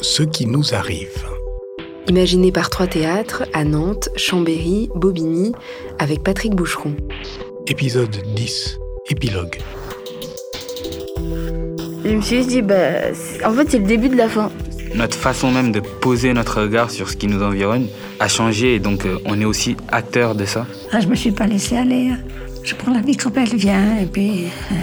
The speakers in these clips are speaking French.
Ce qui nous arrive. Imaginé par trois théâtres à Nantes, Chambéry, Bobigny, avec Patrick Boucheron. Épisode 10, épilogue. Je me suis dit, bah, en fait, c'est le début de la fin. Notre façon même de poser notre regard sur ce qui nous environne a changé et donc euh, on est aussi acteur de ça. Ah, je me suis pas laissé aller. Hein. Je prends la vie comme elle vient et puis euh,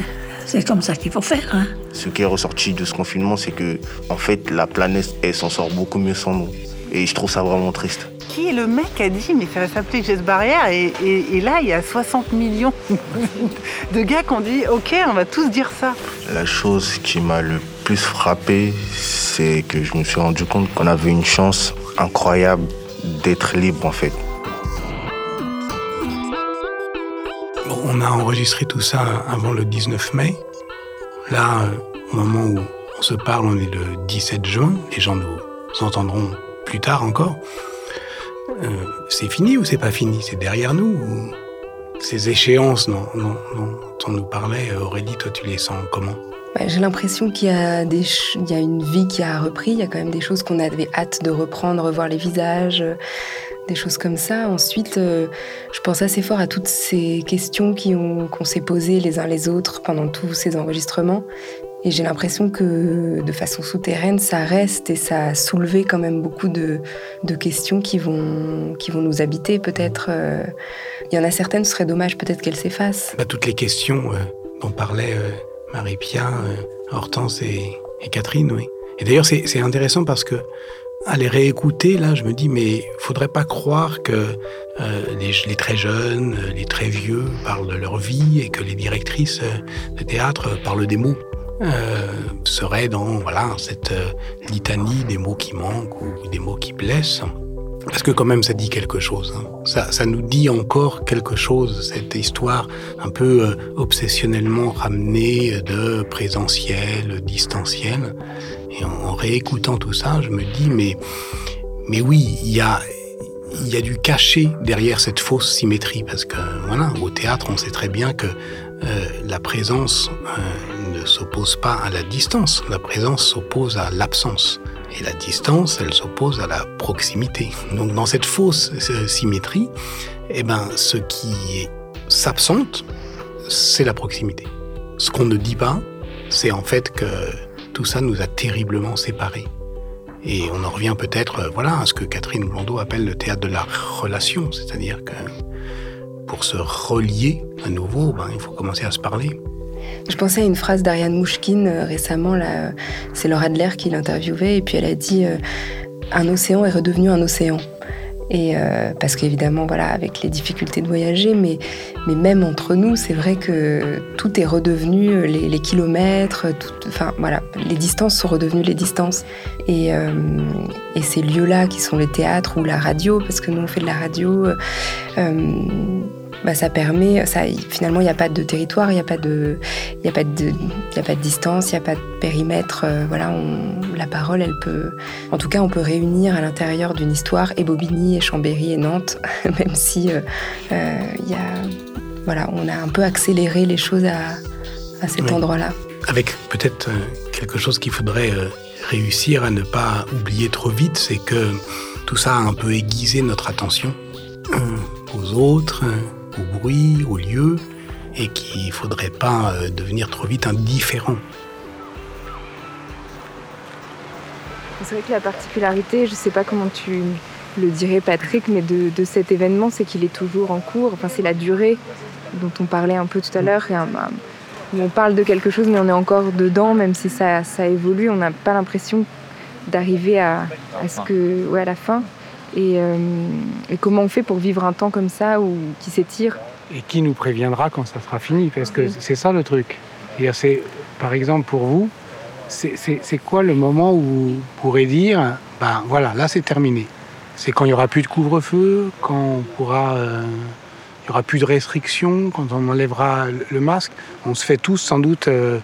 c'est comme ça qu'il faut faire. Hein. Ce qui est ressorti de ce confinement, c'est que en fait la planète elle s'en sort beaucoup mieux sans nous. Et je trouve ça vraiment triste. Qui est le mec qui a dit mais ça va s'appeler geste barrière et, et, là il y a 60 millions de gars qui ont dit ok on va tous dire ça. La chose qui m'a le plus frappé, c'est que je me suis rendu compte qu'on avait une chance incroyable d'être libre en fait. On a enregistré tout ça avant le 19 mai. Là, euh, au moment où on se parle, on est le 17 juin. Les gens nous entendront plus tard encore. Euh, c'est fini ou c'est pas fini? C'est derrière nous Ces échéances dont, on nous parlait, Aurélie, toi tu les sens comment? Bah, J'ai l'impression qu'il y, a une vie qui a repris, il y a quand même des choses qu'on avait hâte de reprendre, revoir les visages, des choses comme ça. Ensuite, euh, je pense assez fort à toutes ces questions qu'on s'est posées les uns les autres pendant tous ces enregistrements. Et j'ai l'impression que de façon souterraine, ça reste et ça a soulevé quand même beaucoup de, questions qui vont, qui vont nous habiter peut-être. Euh. Il y en a certaines, ce serait dommage peut-être qu'elles s'effacent. Bah, toutes les questions euh, dont parlaient Marie-Pia, Hortense et, et Catherine, oui. Et d'ailleurs, c'est intéressant parce que à les réécouter, là, je me dis, mais faudrait pas croire que euh, les, très jeunes, les très vieux parlent de leur vie et que les directrices de théâtre parlent des mots. Euh, seraient dans voilà cette euh, litanie des mots qui manquent ou des mots qui blessent. Parce que quand même, ça dit quelque chose. Hein. Ça, ça, nous dit encore quelque chose, cette histoire un peu euh, obsessionnellement ramenée de présentiel, distanciel. Et en, réécoutant tout ça, je me dis, mais, mais oui, il y a, y a du caché derrière cette fausse symétrie. Parce que, voilà, au théâtre, on sait très bien que euh, la présence euh, ne s'oppose pas à la distance. La présence s'oppose à l'absence. Et la distance, elle s'oppose à la proximité. Donc, dans cette fausse euh, symétrie, eh ben, ce qui s'absente, c'est la proximité. Ce qu'on ne dit pas, c'est en fait que tout ça nous a terriblement séparés. Et on en revient peut-être euh, voilà, à ce que Catherine Blondeau appelle le théâtre de la relation, c'est-à-dire que pour se relier à nouveau, ben, il faut commencer à se parler. Je pensais à une phrase d'Ariane Mouchkine euh, récemment, là, c'est Laura Adler qui l'interviewait, et puis elle a dit euh, Un océan est redevenu un océan. Et euh, parce qu'évidemment, voilà, avec les difficultés de voyager, mais, même entre nous, c'est vrai que tout est redevenu euh, les, kilomètres, enfin voilà, les distances sont redevenues les distances. Euh, et ces lieux-là qui sont les théâtres ou la radio, parce que nous on fait de la radio. Bah, ça permet, ça, finalement, il n'y a pas de territoire, il n'y a, pas de, y a, pas de, y a pas de distance, il n'y a pas de périmètre. Euh, voilà, la parole, elle peut. En tout cas, on peut réunir à l'intérieur d'une histoire et Bobigny, et Chambéry, et Nantes, même si euh, euh, y a, voilà, on a un peu accéléré les choses à, à cet endroit-là. Avec peut-être quelque chose qu'il faudrait réussir à ne pas oublier trop vite, c'est que tout ça a un peu aiguisé notre attention aux autres, au bruit, au lieu, et qu'il ne faudrait pas euh, devenir trop vite indifférent. C'est vrai que la particularité, je ne sais pas comment tu le dirais Patrick, mais de, cet événement, c'est qu'il est toujours en cours. Enfin, c'est la durée dont on parlait un peu tout à l'heure. on parle de quelque chose, mais on est encore dedans, même si ça, évolue. On n'a pas l'impression d'arriver à, ce que, ouais, à la fin. Euh, et, comment on fait pour vivre un temps comme ça ou qui s'étire Et qui nous préviendra quand ça sera fini Parce que c'est ça le truc. C'est, par exemple, pour vous, c'est quoi le moment où vous pourrez dire, ben voilà, là c'est terminé. C'est quand il n'y aura plus de couvre-feu, quand on pourra, euh, il n'y aura plus de restrictions, quand on enlèvera le masque. On se fait tous sans doute, euh,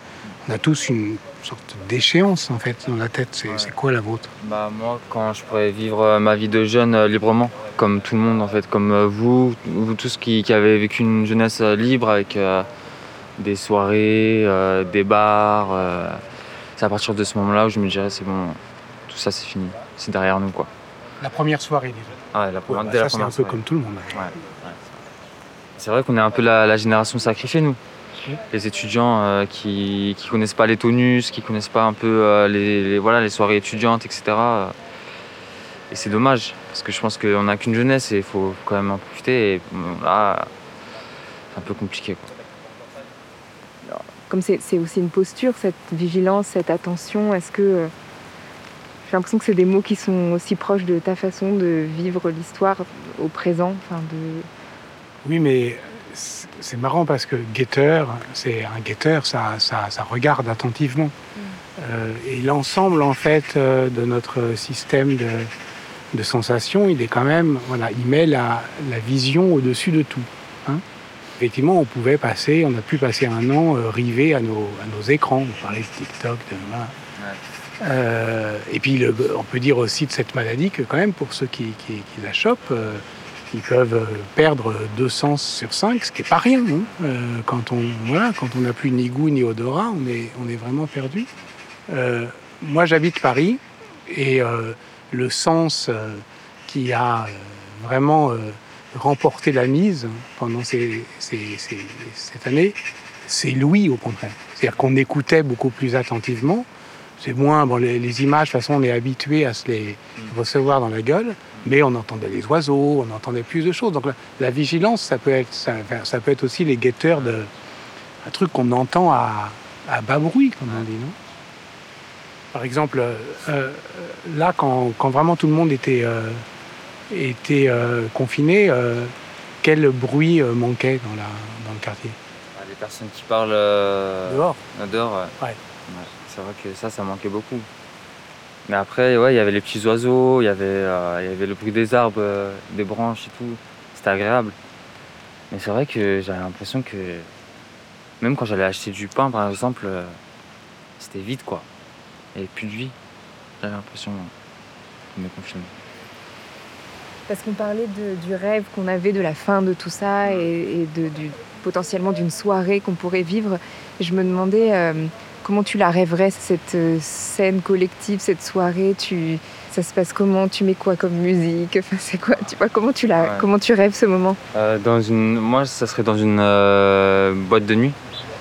on a tous une sorte d'échéance en fait dans la tête. C'est quoi la vôtre? Bah moi, quand je pourrais vivre euh, ma vie de jeune euh, librement, comme tout le monde en fait, comme euh, vous, vous tous qui, qui avez vécu une jeunesse libre avec des soirées, euh, des bars. euh, c'est à partir de ce moment-là où je me dirais c'est bon, tout ça c'est fini, c'est derrière nous quoi. La première soirée déjà. Ah, ouais, la Ouais, première, bah, dès la ça, c'est un première peu soirée. comme tout le monde. Ouais, ouais. C'est vrai qu'on est un peu la, la génération sacrifiée, nous. Les étudiants euh, qui, qui connaissent pas les tonus, qui connaissent pas un peu euh, les, les- voilà, les soirées étudiantes, etc. euh. Et c'est dommage, parce que je pense qu'on n'a qu'une jeunesse et il faut quand même en profiter. Et là, c'est un peu compliqué. Quoi. Comme c'est c'est aussi une posture, cette vigilance, cette attention, est-ce que. euh, J'ai l'impression que c'est des mots qui sont aussi proches de ta façon de vivre l'histoire au présent. Enfin, de... Oui, mais c'est marrant parce que guetteur, c'est un guetteur, ça, ça, ça regarde attentivement. Euh, et l'ensemble, en fait, euh, de notre système de, de sensations, il est quand même, voilà, il met la, la vision au-dessus de tout. hein. Effectivement, on pouvait passer, on a pu passer un an euh, rivé à nos, à nos écrans. On parlait de TikTok, de voilà. Et puis, le- on peut dire aussi de cette maladie que quand même, pour ceux qui, qui- qui la chopent, ils peuvent euh, perdre deux sens sur cinq, ce qui n'est pas rien. hein. Euh, quand on voilà, n'a plus ni goût ni odorat, on est, on est vraiment perdu. Euh, moi, j'habite Paris et le sens qui a vraiment remporté la mise pendant cette année, c'est l'ouïe au contraire. C'est-à-dire qu'on écoutait beaucoup plus attentivement. C'est moins, bon, les, les images, de toute façon, on est habitué à se les recevoir dans la gueule, mais on entendait les oiseaux, on entendait plus de choses. Donc la, la vigilance, ça peut, être, ça, peut être aussi les guetteurs de. un truc qu'on entend à, à bas bruit, comme on dit, non? Par exemple, euh, euh, là, quand, quand vraiment tout le monde était, euh, était euh, confiné, euh, quel bruit manquait dans, la, dans le quartier? Ah, Les personnes qui parlent euh, Dehors dehors, ouais. Ouais. C'est vrai que ça, ça manquait beaucoup. Mais après, ouais, il y avait les petits oiseaux, il y avait, euh, y avait le bruit des arbres, euh, des branches et tout. C'était agréable. Mais c'est vrai que j'avais l'impression que même quand j'allais acheter du pain, par exemple, euh, c'était vide, quoi. Il n'y avait plus de vie. J'avais l'impression de me confiner. Parce qu'on parlait de- du rêve qu'on avait de la fin de tout ça et, de, du, potentiellement d'une soirée qu'on pourrait vivre. Je me demandais comment tu la rêverais, cette euh, scène collective, cette soirée? Tu, ça se passe comment? Tu mets quoi comme musique? Enfin, c'est quoi? Tu vois comment tu la, Ouais. comment tu rêves ce moment? Euh, dans une, moi, ça serait dans une euh, boîte de nuit.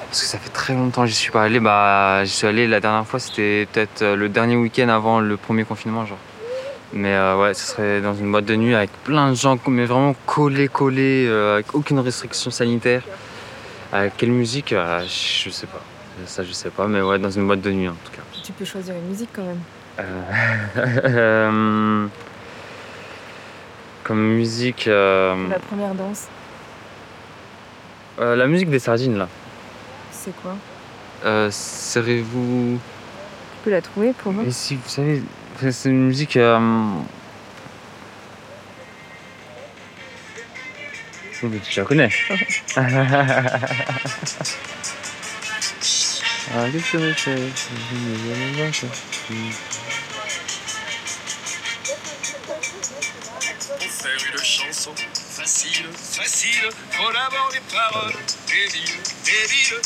Parce que ça fait très longtemps que j'y suis pas allé. Bah, j'y suis allé la dernière fois, c'était peut-être le dernier week-end avant le premier confinement, genre. Mais euh, ouais, ça serait dans une boîte de nuit avec plein de gens, mais vraiment collés, collés, avec aucune restriction sanitaire. Avec quelle musique? Je sais pas. Ça, je sais pas, mais ouais, dans une boîte de nuit en tout cas. Tu peux choisir une musique quand même. Euh, Comme musique. euh, La première danse, euh, la musique des sardines là. c'est quoi? Serez-vous. Tu peux la trouver pour moi Et si vous savez, c'est- une musique. Tu la connais Ah, qu'est-ce que c'est Faire une chanson. Facile, facile, faut d'abord les paroles. Débiles, débiles,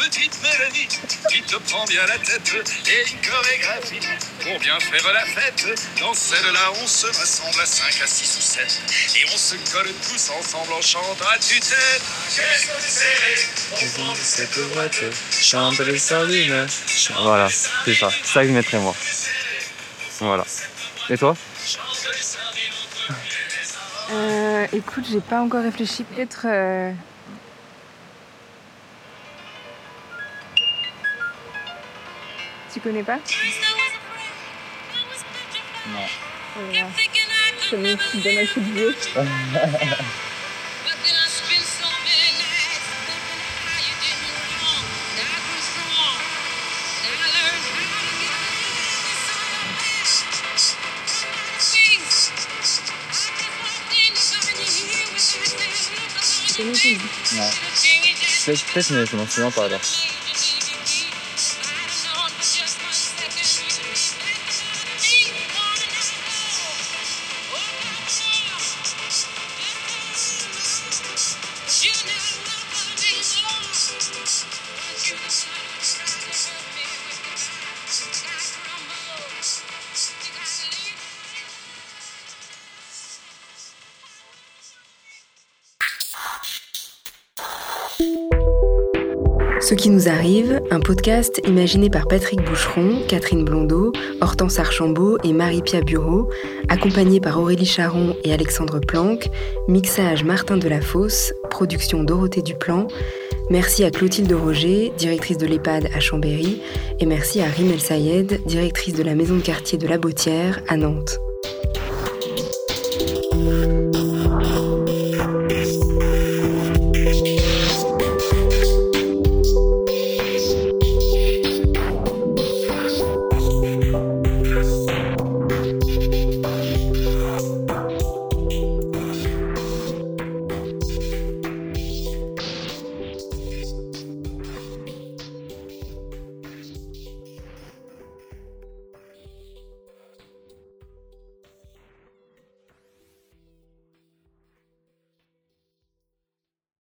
petite mélodie qui te prend bien la tête et une chorégraphie pour bien faire la fête. Dans celle-là, on se rassemble à 5, à 6 ou 7 et on se colle tous ensemble en chantant à tue-tête. Cette boîte Chante les sardines. Voilà, c'est ça. Ça que je mettrais moi. Voilà. Et toi Euh, écoute, j'ai pas encore réfléchi. Peut-être. euh, Tu connais pas Non. Oh. Ça me donne un coup de vieux. Non. Peut-être, mais je m'en souviens. Ce qui nous arrive, un podcast imaginé par Patrick Boucheron, Catherine Blondeau, Hortense Archambault et Marie-Pia Bureau, accompagné par Aurélie Charon et Alexandre Planck, mixage Martin Delafosse, production Dorothée Duplan. Merci à Clotilde Roger, directrice de l'EHPAD à Chambéry, et merci à Rimel Sayed, directrice de la maison de quartier de La Bautière à Nantes.